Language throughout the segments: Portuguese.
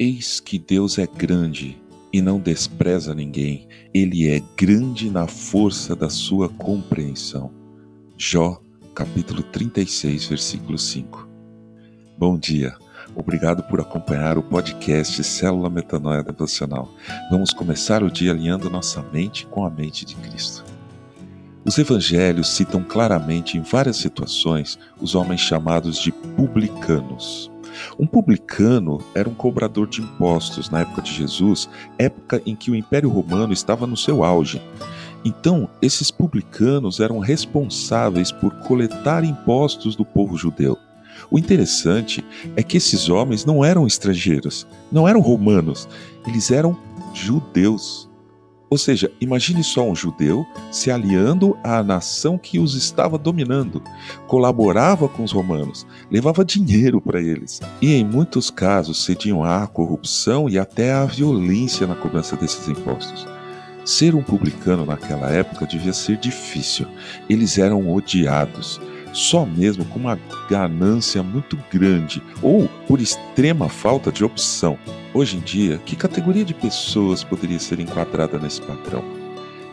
Eis que Deus é grande e não despreza ninguém, ele é grande na força da sua compreensão. Jó, capítulo 36, versículo 5. Bom dia. Obrigado por acompanhar o podcast Célula Metanoia Devocional. Vamos começar o dia alinhando nossa mente com a mente de Cristo. Os evangelhos citam claramente em várias situações os homens chamados de publicanos. Um publicano era um cobrador de impostos na época de Jesus, época em que o Império Romano estava no seu auge. Então, esses publicanos eram responsáveis por coletar impostos do povo judeu. O interessante é que esses homens não eram estrangeiros, não eram romanos, eles eram judeus. Ou seja, imagine só um judeu se aliando à nação que os estava dominando, colaborava com os romanos, levava dinheiro para eles e, em muitos casos, cediam à corrupção e até à violência na cobrança desses impostos. Ser um publicano naquela época devia ser difícil. Eles eram odiados, só mesmo com uma ganância muito grande ou por extrema falta de opção. Hoje em dia, que categoria de pessoas poderia ser enquadrada nesse padrão?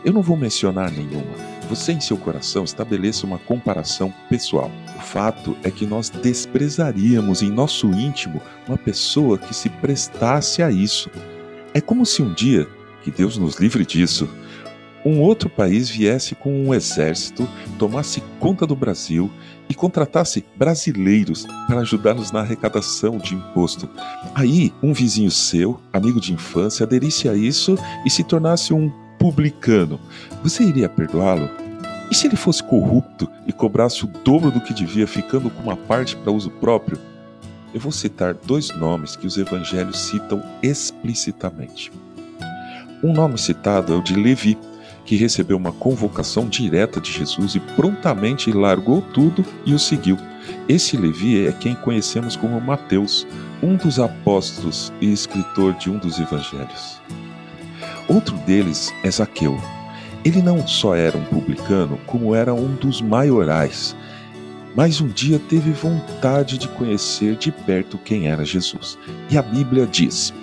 Eu não vou mencionar nenhuma. Você, em seu coração, estabeleça uma comparação pessoal. O fato é que nós desprezaríamos em nosso íntimo uma pessoa que se prestasse a isso. É como se um dia, que Deus nos livre disso, um outro país viesse com um exército, tomasse conta do Brasil e contratasse brasileiros para ajudar-nos na arrecadação de imposto. Aí, um vizinho seu, amigo de infância, aderisse a isso e se tornasse um publicano. Você iria perdoá-lo? E se ele fosse corrupto e cobrasse o dobro do que devia, ficando com uma parte para uso próprio? Eu vou citar dois nomes que os evangelhos citam explicitamente. Um nome citado é o de Levi, que recebeu uma convocação direta de Jesus e prontamente largou tudo e o seguiu. Esse Levi é quem conhecemos como Mateus, um dos apóstolos e escritor de um dos evangelhos. Outro deles é Zaqueu. Ele não só era um publicano, como era um dos maiorais, mas um dia teve vontade de conhecer de perto quem era Jesus. E a Bíblia diz: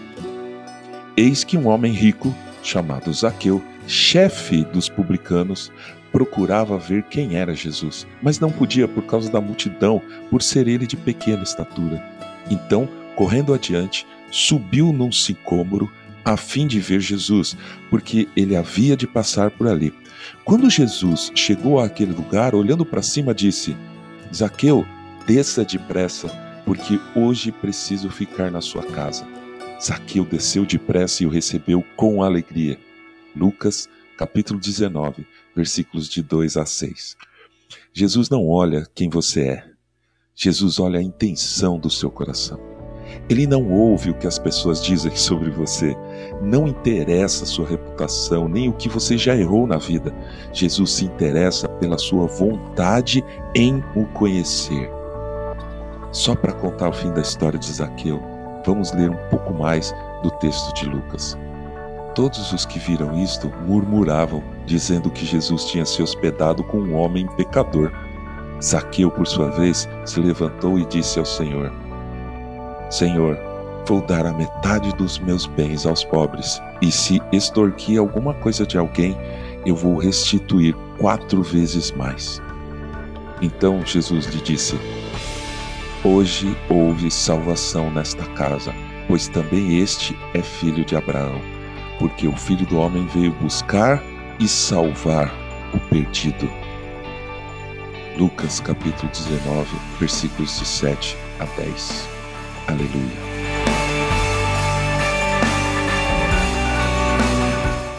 Eis que um homem rico, chamado Zaqueu, chefe dos publicanos, procurava ver quem era Jesus, mas não podia por causa da multidão, por ser ele de pequena estatura. Então, correndo adiante, subiu num sicômoro a fim de ver Jesus, porque ele havia de passar por ali. Quando Jesus chegou àquele lugar, olhando para cima, disse: Zaqueu, desça depressa, porque hoje preciso ficar na sua casa. Zaqueu desceu depressa e o recebeu com alegria. Lucas, capítulo 19, versículos de 2 a 6. Jesus não olha quem você é. Jesus olha a intenção do seu coração. Ele não ouve o que as pessoas dizem sobre você. Não interessa a sua reputação, nem o que você já errou na vida. Jesus se interessa pela sua vontade em o conhecer. Só para contar o fim da história de Zaqueu, vamos ler um pouco mais do texto de Lucas. Todos os que viram isto murmuravam, dizendo que Jesus tinha se hospedado com um homem pecador. Zaqueu, por sua vez, se levantou e disse ao Senhor: Senhor, vou dar a metade dos meus bens aos pobres, e se extorquir alguma coisa de alguém, eu vou restituir quatro vezes mais. Então Jesus lhe disse: Hoje houve salvação nesta casa, pois também este é filho de Abraão porque o Filho do Homem veio buscar e salvar o perdido. Lucas capítulo 19, versículos de 7 a 10. Aleluia.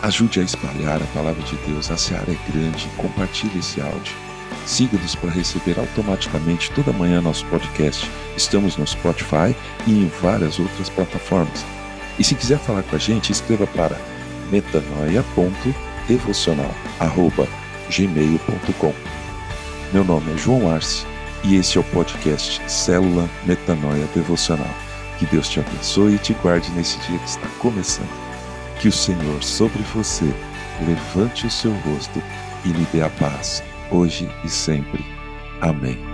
Ajude a espalhar a palavra de Deus. A seara é grande. Compartilhe esse áudio. Siga-nos para receber automaticamente toda manhã nosso podcast. Estamos no Spotify e em várias outras plataformas. E se quiser falar com a gente, escreva para metanoia.devocional@gmail.com. Meu nome é João Arce e esse é o podcast Célula Metanoia Devocional. Que Deus te abençoe e te guarde nesse dia que está começando. Que o Senhor sobre você levante o seu rosto e lhe dê a paz, hoje e sempre. Amém.